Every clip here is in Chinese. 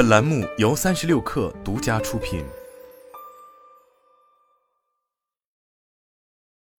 本栏目由三十六氪独家出品。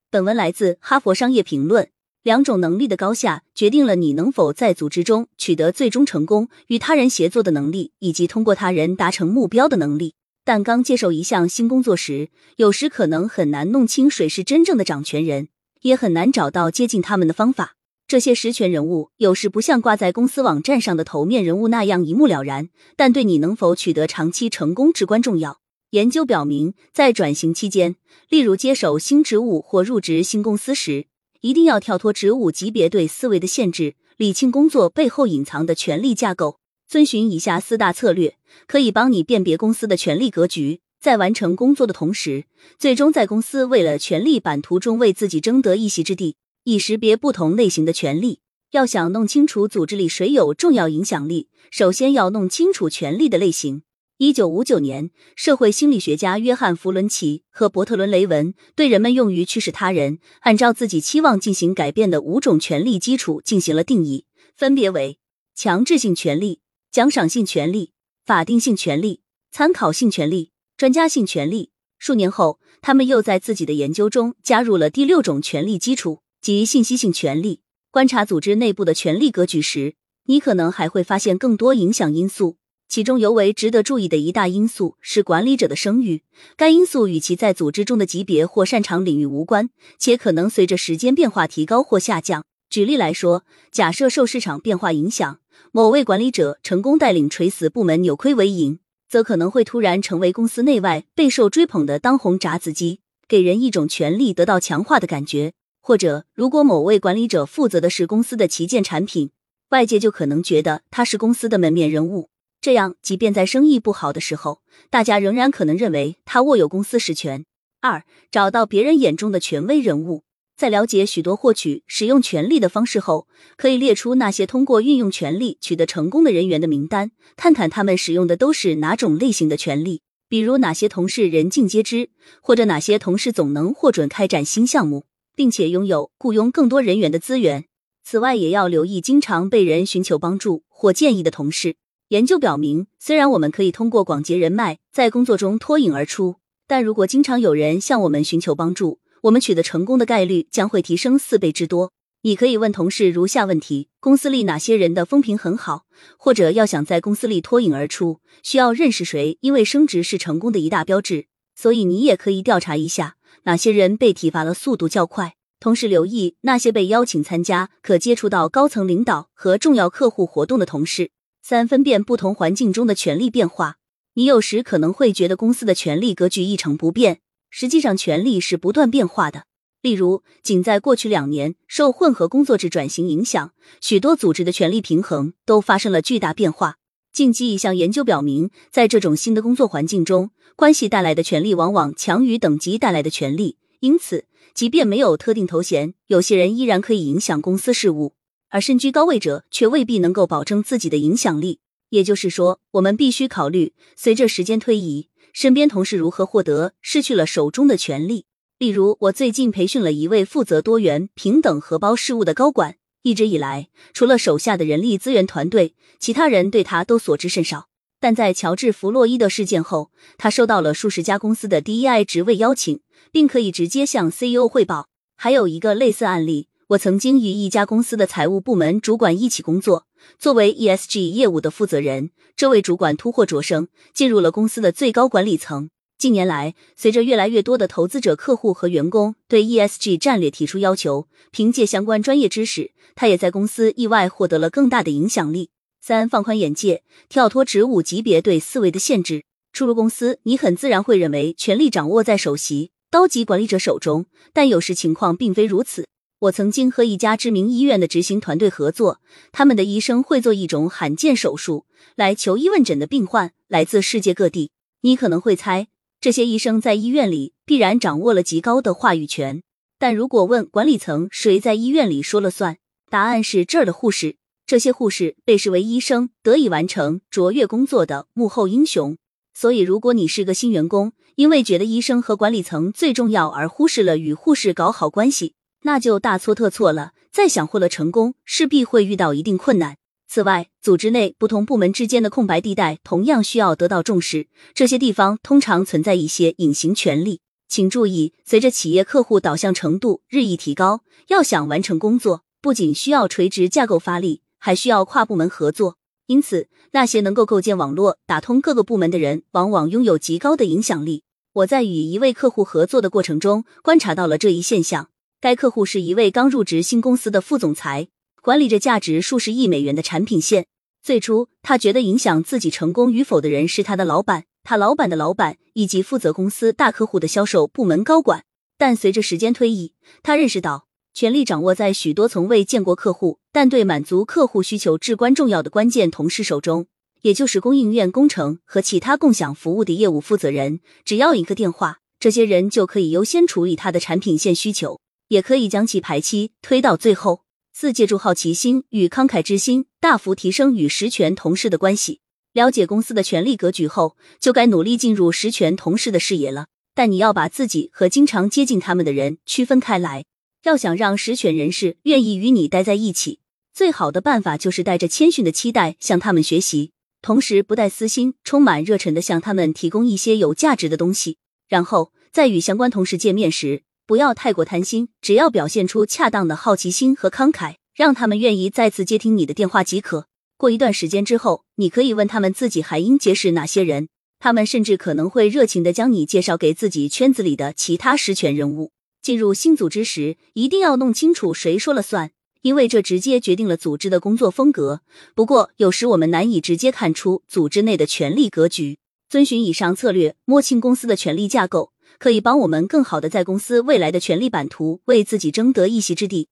本文来自《哈佛商业评论》。两种能力的高下，决定了你能否在组织中取得最终成功，与他人协作的能力，以及通过他人达成目标的能力。但刚接手一项新工作时，有时可能很难弄清谁是真正的掌权人，也很难找到接近他们的方法。这些实权人物有时不像挂在公司网站上的头面人物那样一目了然，但对你能否取得长期成功至关重要。研究表明，在转型期间，例如接手新职务或入职新公司时，一定要跳脱职务级别对思维的限制，理清工作背后隐藏的权力架构。遵循以下四大策略，可以帮你辨别公司的权力格局，在完成工作的同时，最终在公司为了权力版图中为自己争得一席之地。以识别不同类型的权力。要想弄清楚组织里谁有重要影响力，首先要弄清楚权力的类型。一九五九年，社会心理学家约翰·弗伦奇和伯特伦·雷文对人们用于驱使他人按照自己期望进行改变的五种权力基础进行了定义，分别为强制性权利、奖赏性权利、法定性权利、参考性权利、专家性权利。数年后，他们又在自己的研究中加入了第六种权力基础，即信息性权利。观察组织内部的权力格局时，你可能还会发现更多影响因素。其中尤为值得注意的一大因素是管理者的声誉。该因素与其在组织中的级别或擅长领域无关，且可能随着时间变化提高或下降。举例来说，假设受市场变化影响，某位管理者成功带领垂死部门扭亏为盈，则可能会突然成为公司内外备受追捧的当红炸子鸡，给人一种权力得到强化的感觉。或者，如果某位管理者负责的是公司的旗舰产品，外界就可能觉得他是公司的门面人物。这样，即便在生意不好的时候，大家仍然可能认为他握有公司实权。二，找到别人眼中的权威人物。在了解许多获取、使用权力的方式后，可以列出那些通过运用权力取得成功的人员的名单，看看他们使用的都是哪种类型的权力。比如，哪些同事人尽皆知，或者哪些同事总能获准开展新项目，并且拥有雇佣更多人员的资源。此外，也要留意经常被人寻求帮助或建议的同事。研究表明，虽然我们可以通过广结人脉在工作中脱颖而出，但如果经常有人向我们寻求帮助，我们取得成功的概率将会提升四倍之多。你可以问同事如下问题：公司里哪些人的风评很好？或者要想在公司里脱颖而出，需要认识谁？因为升职是成功的一大标志，所以你也可以调查一下哪些人被提拔了速度较快。同时留意那些被邀请参加可接触到高层领导和重要客户活动的同事。三、分辨不同环境中的权力变化。你有时可能会觉得公司的权力格局一成不变，实际上权力是不断变化的。例如，仅在过去两年，受混合工作制转型影响，许多组织的权力平衡都发生了巨大变化。近期一项研究表明，在这种新的工作环境中，关系带来的权利往往强于等级带来的权利。因此，即便没有特定头衔，有些人依然可以影响公司事务。而身居高位者却未必能够保证自己的影响力。也就是说，我们必须考虑，随着时间推移，身边同事如何获得失去了手中的权利。例如，我最近培训了一位负责多元平等荷包事务的高管，一直以来，除了手下的人力资源团队，其他人对他都所知甚少。但在乔治·弗洛伊德事件后，他收到了数十家公司的 DEI 职位邀请，并可以直接向 CEO 汇报。还有一个类似案例。我曾经与一家公司的财务部门主管一起工作，作为 ESG 业务的负责人，这位主管突获擢升，进入了公司的最高管理层。近年来，随着越来越多的投资者、客户和员工对 ESG 战略提出要求，凭借相关专业知识，他也在公司意外获得了更大的影响力。三、放宽眼界，跳脱职务级别对思维的限制。初入公司，你很自然会认为权力掌握在首席高级管理者手中，但有时情况并非如此。我曾经和一家知名医院的执行团队合作，他们的医生会做一种罕见手术，来求医问诊的病患来自世界各地。你可能会猜，这些医生在医院里必然掌握了极高的话语权。但如果问管理层谁在医院里说了算，答案是这儿的护士。这些护士被视为医生得以完成卓越工作的幕后英雄。所以，如果你是个新员工，因为觉得医生和管理层最重要而忽视了与护士搞好关系。那就大错特错了。再想获得成功，势必会遇到一定困难。此外，组织内不同部门之间的空白地带同样需要得到重视。这些地方通常存在一些隐形权利。请注意，随着企业客户导向程度日益提高，要想完成工作，不仅需要垂直架构发力，还需要跨部门合作。因此，那些能够构建网络、打通各个部门的人，往往拥有极高的影响力。我在与一位客户合作的过程中，观察到了这一现象。该客户是一位刚入职新公司的副总裁，管理着价值数十亿美元的产品线。最初，他觉得影响自己成功与否的人是他的老板。他老板的老板以及负责公司大客户的销售部门高管，但随着时间推移，他认识到权力掌握在许多从未见过客户，但对满足客户需求至关重要的关键同事手中，也就是供应链、工程和其他共享服务的业务负责人。只要一个电话，这些人就可以优先处理他的产品线需求，也可以将其排期推到最后。四、借助好奇心与慷慨之心，大幅提升与实权同事的关系。了解公司的权力格局后，就该努力进入实权同事的视野了。但你要把自己和经常接近他们的人区分开来。要想让实权人士愿意与你待在一起，最好的办法就是带着谦逊的期待向他们学习，同时不带私心、充满热忱的向他们提供一些有价值的东西。然后在与相关同事见面时，不要太过贪心，只要表现出恰当的好奇心和慷慨，让他们愿意再次接听你的电话即可。过一段时间之后，你可以问他们自己还应结识哪些人，他们甚至可能会热情的将你介绍给自己圈子里的其他实权人物。进入新组织时，一定要弄清楚谁说了算，因为这直接决定了组织的工作风格。不过，有时我们难以直接看出组织内的权力格局。遵循以上策略，摸清公司的权力架构，可以帮我们更好的在公司未来的权力版图为自己争得一席之地。